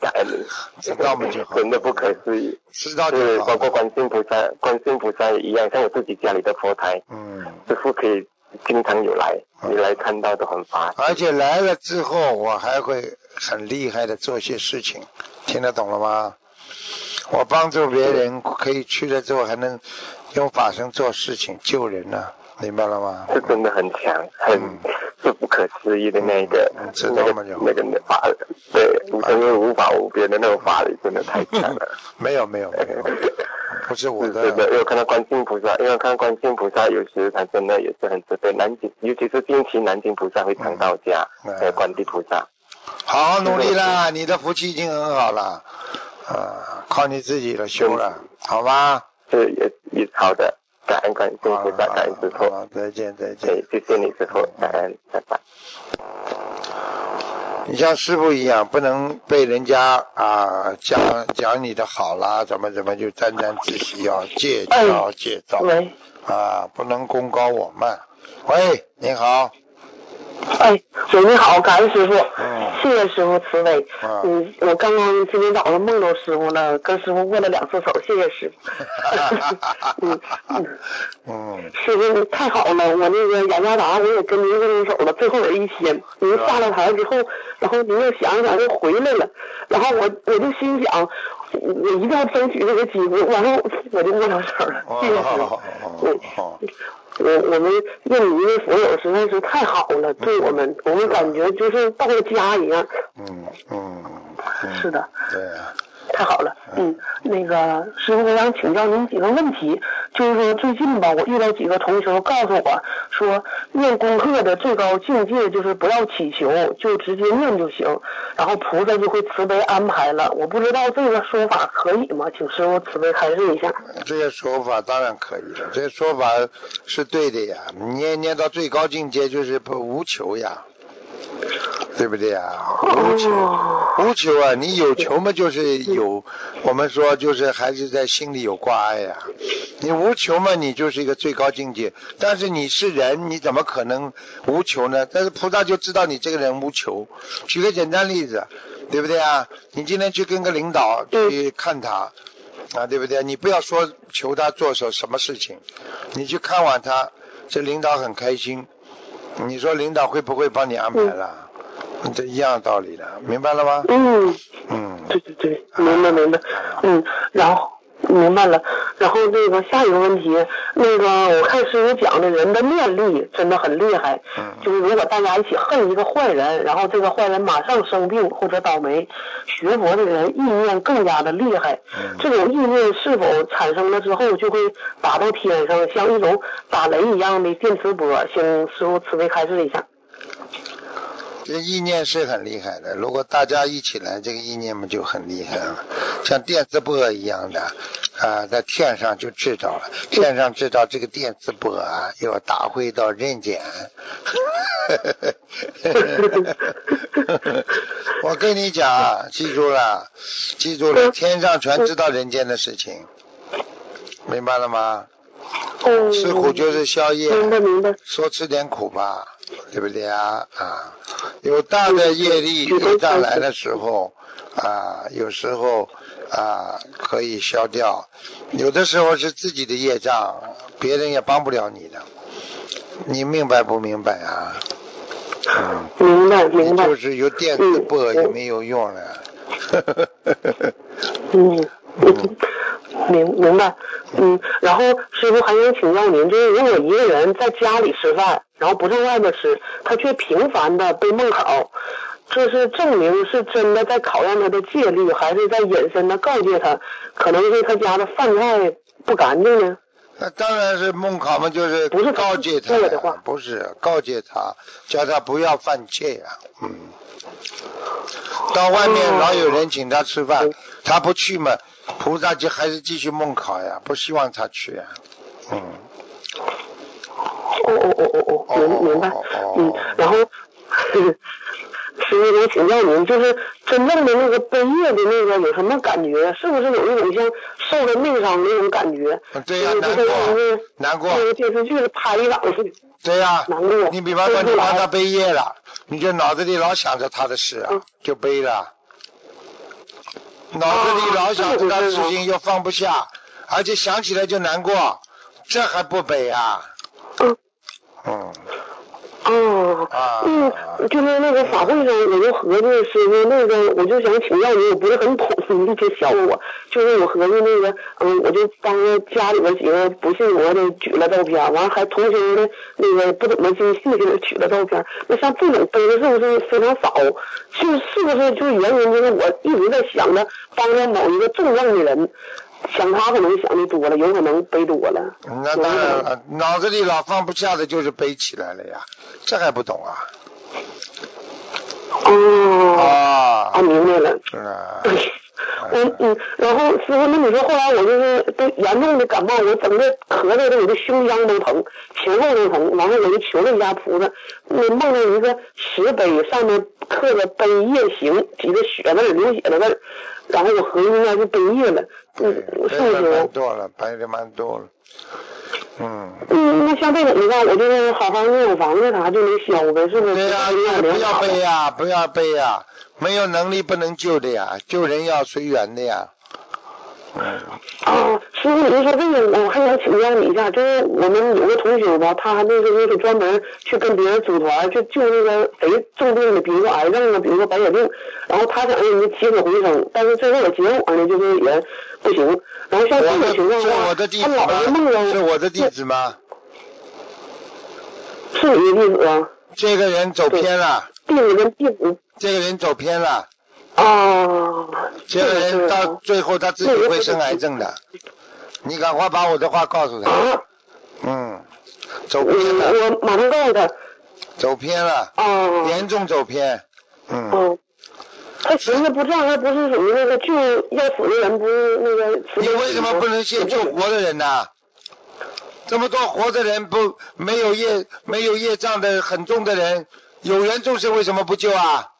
感恩你。知道嘛就真的不可思议。知道是就好。包括观世菩萨，观世菩萨也一样，像我自己家里的佛台，嗯，师傅可以经常有来，嗯你来看到都很发。而且来了之后，我还会很厉害的做些事情，听得懂了吗？我帮助别人，可以去了之后还能用法身做事情救人呢、明白了吗？是真的很强，很嗯。是不可思议的那个嗯知道那个吗就那个法，对，无真是无法无边的那种法力，真的太强了。没有没有没有，不是我的，的，因为我看到观世音菩萨，因为看到观世音菩萨有时他真的也是很慈悲，南京尤其是近期南京菩萨会常到家，嗯。还有观地菩萨。好好努力啦，你的福气已经很好了，啊，靠你自己的，修了，好吧？是也也好的，感恩观世音菩萨，好了好感恩师傅。再见再见对。，谢谢你师傅，感恩，拜拜。你像师傅一样，不能被人家啊讲讲你的好啦，怎么怎么就沾沾自喜，要戒骄戒躁，啊，不能功高我慢。喂，你好，哎，喂，你好，感恩师傅，嗯。谢谢师傅慈悲。啊嗯，我刚刚今天早上梦到师傅了，跟师傅握了两次手，谢谢师傅。嗯嗯，嗯，师傅你太好了，我那个雅加达我也跟您握握手了，最后有一天，您下了台之后，然后您又想想又回来了，然后我我就心想，我我一定要争取这个机会，完了我就握上手了，谢谢师傅。嗯哦，我我们印尼的佛友实在是太好了，对我们，我们感觉就是到了家一样。嗯嗯嗯，是的，对啊，太好了，嗯，那个师傅，我想请教您几个问题，就是说最近吧，我遇到几个同学告诉我说，念功课的最高境界就是不要祈求，就直接念就行，然后菩萨就会慈悲安排了。我不知道这个说法可以吗？请师傅慈悲开示一下。这个说法当然可以了，这个说法是对的呀。念念到最高境界就是不无求呀。对不对啊？无求，无求啊！你有求嘛，就是有，我们说就是还是在心里有挂碍呀。你无求嘛，你就是一个最高境界。但是你是人，你怎么可能无求呢？但是菩萨就知道你这个人无求。举个简单例子，对不对啊？你今天去跟个领导去看他啊，对不对？你不要说求他做什什么事情，你去看望他，这领导很开心。你说领导会不会帮你安排了？这一样道理的，明白了吗？嗯嗯，对对对，明白明白。嗯，然后明白了。然后那个下一个问题，那个我看师傅讲的人的念力真的很厉害。嗯。就是如果大家一起恨一个坏人，然后这个坏人马上生病或者倒霉，学佛的人意念更加的厉害。嗯。这种意念是否产生了之后就会打到天上，像一种打雷一样的电磁波？请师傅慈悲开示一下。这意念是很厉害的，如果大家一起来，这个意念嘛就很厉害了，像电磁波一样的啊，在天上就知道了，天上知道这个电磁波啊要打回到人间。我跟你讲，记住了，记住了，天上全知道人间的事情，明白了吗？吃苦就是宵夜，明白明白。说吃点苦吧，对不对啊？啊，有大的业力业障来的时候啊，有时候啊可以消掉，有的时候是自己的业障，别人也帮不了你的，你明白不明白啊？嗯，明白明白。就是有电磁波也没有用了。嗯。明明白，嗯，然后师傅还想请教您，就是如果一个人在家里吃饭，然后不在外边吃，他却频繁的被梦考，这是证明是真的在考验他的戒律，还是在隐身的告诫他，可能是他家的饭菜不干净呢？那当然是梦考嘛，就是不是告诫他的话，不是告诫他，叫他不要犯戒呀，嗯。到外面老有人请他吃饭，他不去嘛。菩萨就还是继续梦考呀，不希望他去呀，嗯。哦哦哦哦哦，明明白，嗯，然后，师傅我请教您，就是真正的那个背业的那个有什么感觉？是不是有一种像受了内伤那种感觉？对呀，难过，难过。那个电视剧拍一档似的。对呀，难过。你比方说你帮他背业了，你就脑子里老想着他的事啊，就背了。脑子里老想这个事情又放不下，而且想起来就难过，这还不悲啊？嗯。嗯。哦。啊。嗯，就是那个法会上，我就合计师傅那个，我就想请教你，我不是很懂，你别笑话我。就是我合计那个，嗯，我就帮着家里边几个不信佛的举了照片，完了还同行的那个不怎么信信的举了照片。那像这种背的是不是非常少？就是不是就原因就是我一直在想着。帮着某一个重症的人，想他可能想的多了，有可能背多了。那当然了，脑子里老放不下的就是背起来了呀，这还不懂啊？哦。啊。啊，明白了。是啊。嗯嗯，然后师傅，那你说后来我就是都严重的感冒，我整个咳嗽的我的胸腔都疼，前后都疼，完了我就求了一下菩萨，那梦到一个石碑，上面刻着“悲业行”几个血字，流血的字，然后我合计应该是悲业了，嗯，是不是？蛮多了，白的蛮多了，嗯。嗯，那像这种的话，我就是好好念房子啥就能消呗，是不是？对呀，不要背呀，不要背呀。没有能力不能救的呀，救人要随缘的呀。啊，师傅，您说这个，我还想请教你一下，就是我们有个同学吧，他那个就是专门去跟别人组团，就救那个贼重病的，比如说癌症啊，比如说白血病，然后他想让人起死回生，但是最后的结果呢，就是也不行。然后像这种情况的话，他老是梦到是我的弟子吗？是你的弟子啊。这个人走偏了。弟子跟弟子。这个人走偏了。哦，这个人到最后他自己会生癌症的。你赶快把我的话告诉他。啊，嗯，走我偏了，我马上告诉他。走偏了，哦。严重走偏。嗯，哦。他寻思不这样，他不是属于那个救要死的人，不是那个你为什么不能先救活的人呢？这么多活的人不没有业没有业障的很重的人，有缘众生为什么不救啊？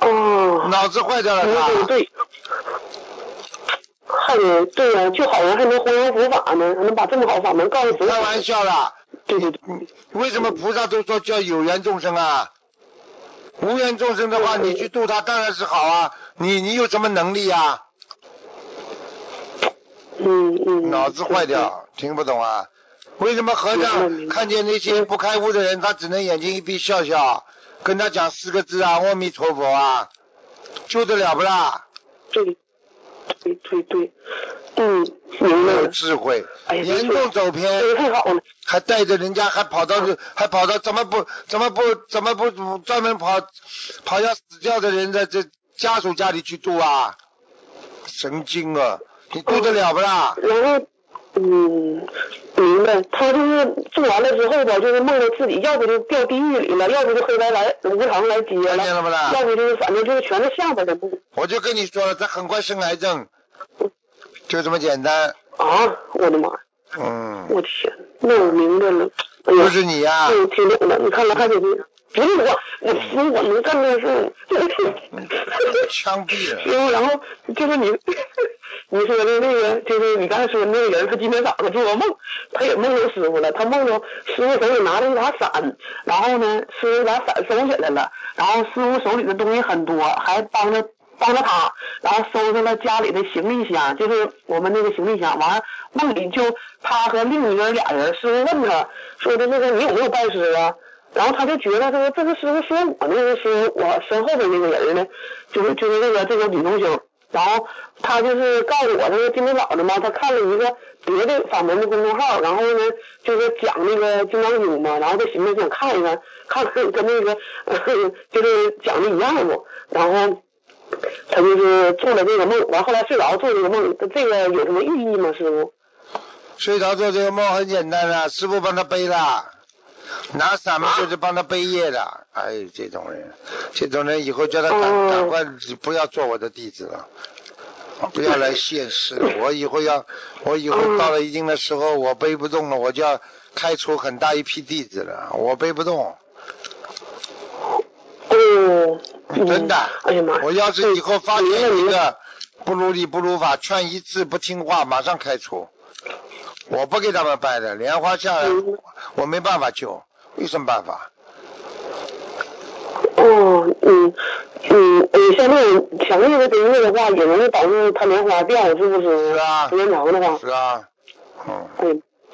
哦。脑子坏掉了对他。对。还得对呀、救好人还能弘扬佛法呢，还能把这么好法门告诉别人开玩笑啦！对对对。为什么菩萨都说叫有缘众生啊？无缘众生的话，你去度他当然是好啊。你你有什么能力啊？嗯嗯。脑子坏掉，听不懂啊？为什么和尚看见那些不开悟的人，他只能眼睛一闭笑笑，跟他讲四个字啊，阿弥陀佛啊，救得了不啦？对对对对，嗯，明没有。智慧，哎严重走偏，太好了。还带着人家，还跑到还跑到怎么不怎么不怎么不专门跑跑要死掉的人的这家属家里去住啊？神经啊！你住得了不啦？然后，嗯，明白。他就是做完了之后吧，就是梦到自己要不就掉地狱里了，要不就黑白来无常来接看见了不啦要不就是反正就是全是下边的部我就跟你说了，他很快生癌症，就这么简单。啊！我的妈呀！嗯，我天，那我明白了。哎呀不，是你呀、嗯，听懂了。你看了还得不是我，我师傅我能干这事。枪毙了。师傅，然后就是你，你说的那个，就是你刚才说的那个人，他今天早上做个梦，他也梦着师傅了，他梦着师傅手里拿着一把伞，然后呢，师傅把伞收起来了，然后师傅手里的东西很多，还帮着。帮着他，然后收拾了家里的行李箱，就是我们那个行李箱。完了，梦里就他和另一个俩人，师傅问他说的那个你有没有拜师啊？然后他就觉得说这个师傅说我那个师傅我身后的那个人呢，就是就是那个这个女同修。然后他就是告诉我，他说今天早上嘛，他看了一个别的法门的公众号，然后呢就是讲那个金刚经嘛，然后他寻思想看一看，看 看跟那个、就是讲的一样不，然后他就是做了这个梦，完后来睡着做这个梦，这个有什么寓意吗，师傅？睡着做这个梦很简单啊，师傅帮他背了，拿伞嘛就是帮他背业的。哎，这种人，这种人以后叫他赶哦赶快不要做我的弟子了，不要来现世了。我以后要，我以后到了一定的时候，我背不动了，我就要开除很大一批弟子了，我背不动。哦，嗯真的，哎呀妈！我要是以后发现一个不如理不如法，劝一次不听话，马上开除。我不给他们拜的，莲花下来嗯我没办法救，有什么办法？哦，嗯嗯，呃，像这种强烈的音乐的话，也容易导致它莲花掉，是不是？是啊时间长的话，是啊，嗯，哎，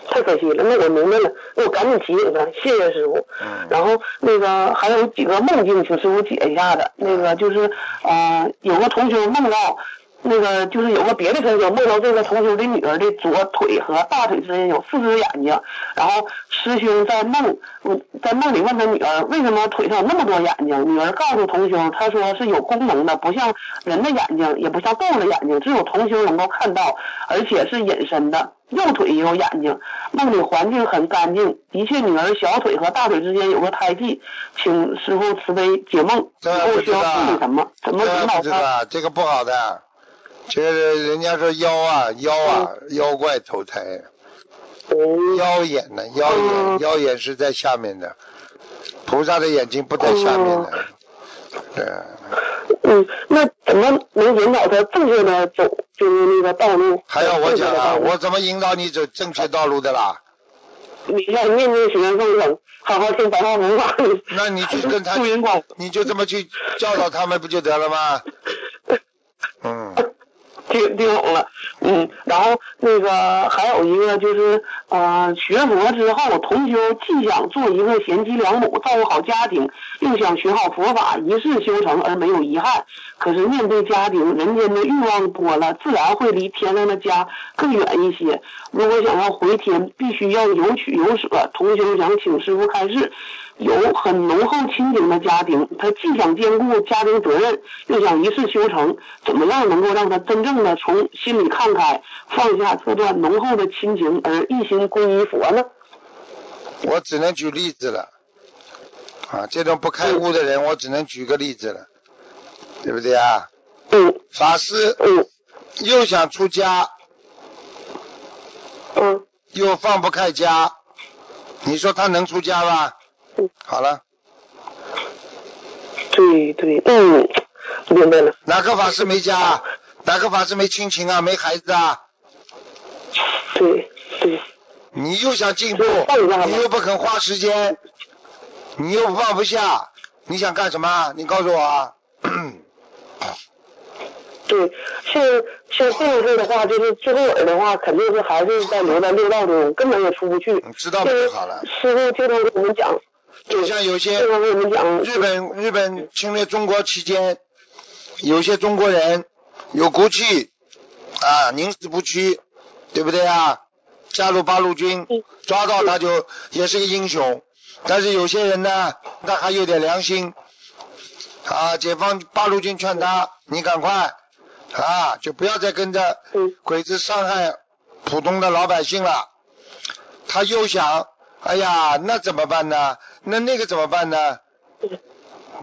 太可惜了。那我明白了，那我赶紧提醒他，谢谢师傅。嗯然后那个还有几个梦境，请师傅解一下子。那个就是呃，有个同学梦到。那个就是有个别的同学梦到这个同学的女儿的左腿和大腿之间有四只眼睛，然后师兄在梦，嗯在梦里问他女儿为什么腿上有那么多眼睛，女儿告诉同修，他说是有功能的，不像人的眼睛，也不像动物的眼睛，只有同修能够看到，而且是隐身的。右腿也有眼睛，梦里环境很干净，的确女儿小腿和大腿之间有个胎记，请师傅慈悲解梦，后需要注意道什么？怎么这引导他？不知道，这个不好的，这个人家说妖啊妖啊妖怪投胎，嗯妖眼呢妖眼妖眼是在下面的，菩萨的眼睛不在下面的，对。嗯，那怎么能引导他正确的走就是那个道路？还要我讲啊？我怎么引导你走正确道路的啦？你要念念学圣人，好好听白话文化。那你去跟他你就这么去教导他们不就得了吗？嗯，听听懂了，嗯，然后那个还有一个就是呃，学佛之后，同修既想做一个贤妻良母，照顾好家庭，又想学好佛法，一世修成而没有遗憾。可是面对家庭，人间的欲望多了，自然会离天上的家更远一些。如果想要回天，必须要有取有舍。同修想请师傅开示。有很浓厚亲情的家庭，他既想兼顾家庭责任，又想一世修成，怎么样能够让他真正的从心里看开，放下这段浓厚的亲情，而一心皈依佛呢？我只能举例子了，啊，这种不开悟的人，我只能举个例子了，对不对啊？嗯法师嗯又想出家，嗯又放不开家，你说他能出家吧？嗯，好了，对对，嗯，明白了。哪个法师没家？哪个法师没亲情啊？没孩子啊？对对，你又想进步你又不肯花时间，你又放不下，你想干什么？你告诉我啊。对，像像这样式的话，就是最后尾的话，肯定是还是在留在六道中，根本也出不去。你知道吗就好了。师傅经常跟我们讲，就像有些跟我们讲，日本日本侵略中国期间，有些中国人有骨气啊，宁死不屈，对不对啊？加入八路军嗯，抓到他就也是个英雄。但是有些人呢，他还有点良心啊，解放八路军劝他，你赶快啊，就不要再跟着嗯鬼子伤害普通的老百姓了。他又想，哎呀，那怎么办呢？那那个怎么办呢？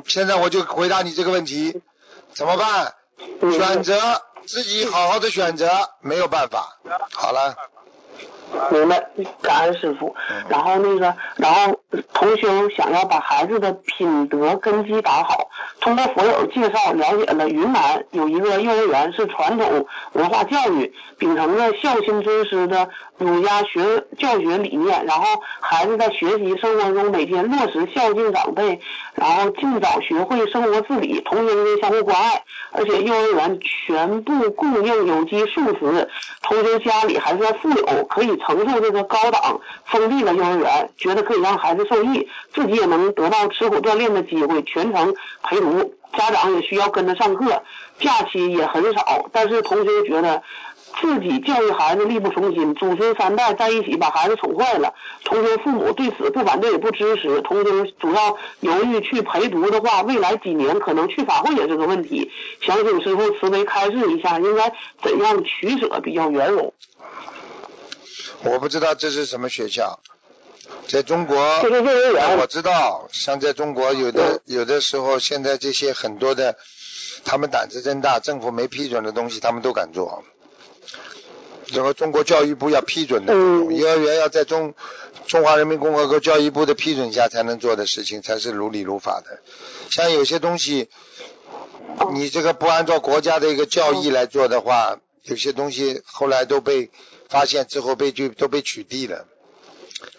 现在我就回答你这个问题，怎么办？嗯选择自己好好的选择，没有办法。好了，明白，感恩师傅。嗯然后那个，然后同学想要把孩子的品德根基打好，通过佛友介绍了解了云南有一个幼儿园是传统文化教育，秉承着孝心尊师的儒家学教学理念，然后孩子在学习生活中每天落实孝敬长辈，然后尽早学会生活自理，同学之间相互关爱，而且幼儿园全部供应有机素食，同学家里还算富有，可以承受这个高档封闭的幼儿园，觉得可以让孩子受益，自己也能得到吃苦锻炼的机会，全程陪读，家长也需要跟着上课，假期也很少，但是同学觉得。自己教育孩子力不从心，祖孙三代在一起把孩子宠坏了。同学父母对此不反对也不支持，同学主要犹豫去陪读的话，未来几年可能去法会也是个问题。想请师傅慈悲开示一下，应该怎样取舍比较圆融？我不知道这是什么学校，在中国我知道，像在中国有的有的时候，现在这些很多的，他们胆子真大，政府没批准的东西，他们都敢做。这个中国教育部要批准的，嗯幼儿园要在中中华人民共和国教育部的批准下才能做的事情，才是如理如法的。像有些东西，你这个不按照国家的一个教义来做的话，有些东西后来都被发现之后被就都被取缔了。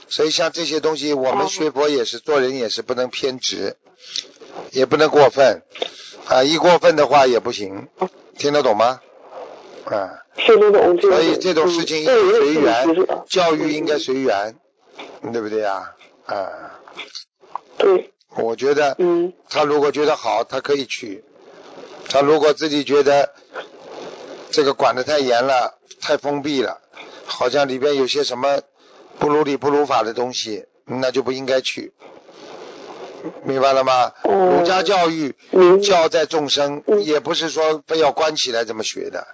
所以像这些东西，我们学佛也是做人也是不能偏执，也不能过分啊，一过分的话也不行，听得懂吗？啊，听得懂，所以这种事情应随缘教育应该随缘，对不对呀？啊，对，我觉得嗯。他如果觉得好，他可以去；他如果自己觉得这个管得太严了，太封闭了，好像里边有些什么不如理不如法的东西，那就不应该去。明白了吗？哦儒家教育教在众生，嗯也不是说非要关起来这么学的。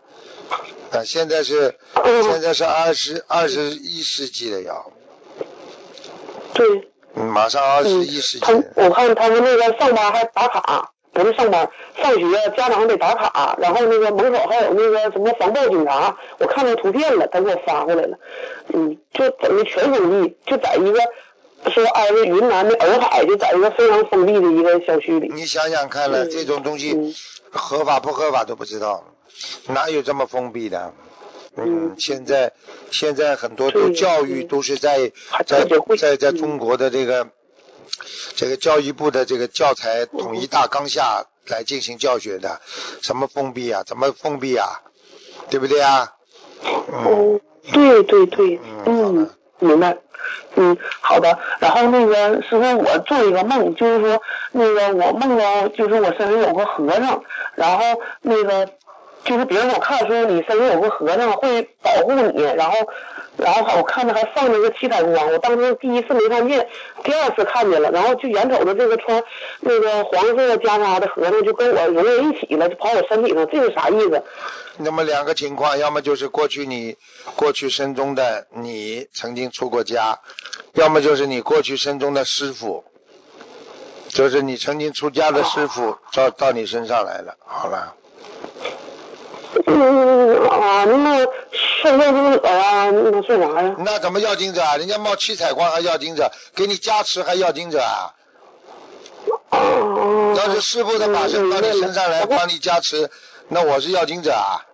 啊，现在是嗯现在是二十二十一世纪了要，对。嗯马上二十嗯一世纪他。我看他们那个上班还打卡，不是上班，上学家长得打卡，然后那个门口还有那个什么防暴警察，我看到图片了，他给我发过来了，嗯，就整个全封闭，就在一个说挨着云南的洱海，就在一个非常封闭的一个小区里。你想想看了，嗯这种东西嗯。合法不合法都不知道，哪有这么封闭的？嗯嗯，现在现在很多都教育嗯都是在在在在嗯。中国的这个这个教育部的这个教材统一大纲下来进行教学的，什么封闭啊？怎么封闭啊？对不对啊？嗯哦，对对对，嗯，嗯，明白。嗯，好的。然后那个师傅，我做一个梦，就是说那个我梦到就是我身边有个和尚，然后那个就是别人给我看说你身上有个和尚会保护你，然后然后我看着还放着个七彩光，我当时第一次没看见，第二次看见了，然后就眼瞅着这个穿那个黄色袈裟的和尚就跟我融为一体了，就跑我身体上，这是啥意思？那么两个情况，要么就是过去你过去生中的你曾经出过家，要么就是你过去生中的师傅，就是你曾经出家的师傅到到你身上来了，好了。嗯啊，那圣要经者啊，那算啥呀？那怎么要金者啊？人家冒七彩光还要金者，给你加持还要金者啊？哦。要是师傅的法身到你身上来帮你加持，那我是要经者啊？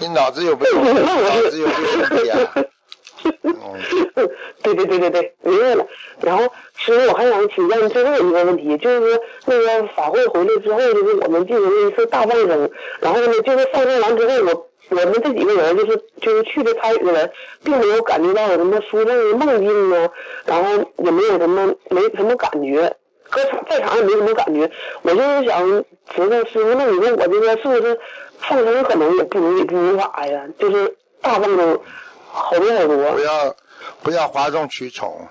你脑子有病，脑子有问题 啊？对对对对对，明白了。然后师傅，我还想请教你最后一个问题，就是说那个法会回来之后，就是我们进行了一次大放生，然后呢，就是放生完之后，我我们这几个人就是就是去的参与的人，并没有感觉到有什么殊胜的梦境啊，然后也没有什么没什么感觉，搁场在场也没什么感觉。我就是想知道师傅，那你说我这个是不是放生可能也不如不如法呀？就是大放生好多好多。不要不要哗众取宠，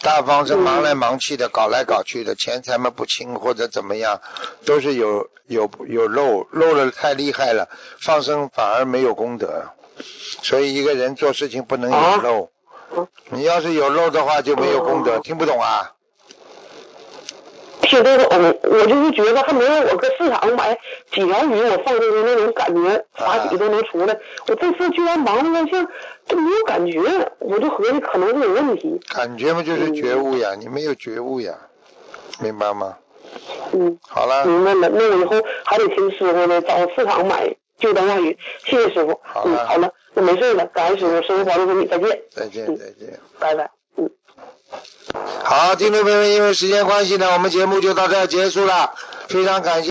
大方是忙来忙去的，搞来搞去的，钱财嘛不清或者怎么样，都是有有有漏漏的太厉害了，放生反而没有功德，所以一个人做事情不能有漏，你要是有漏的话就没有功德，听不懂啊？听得懂，我就是觉得还没有我搁市场买几条鱼，我放进去那种感觉，法喜都能出来。我这次居然忙的像就没有感觉，我就合计可能是有问题。感觉嘛就是觉悟呀，你没有觉悟呀，明白吗？嗯，好了，明白了。那我以后还得听师傅的，找市场买就等话语。谢谢师傅。好嗯，好了，那没事了，感恩师傅，师傅保重身体，再见。再见嗯再见。拜拜。好，听众朋友们，因为时间关系呢，我们节目就到这结束了，非常感谢。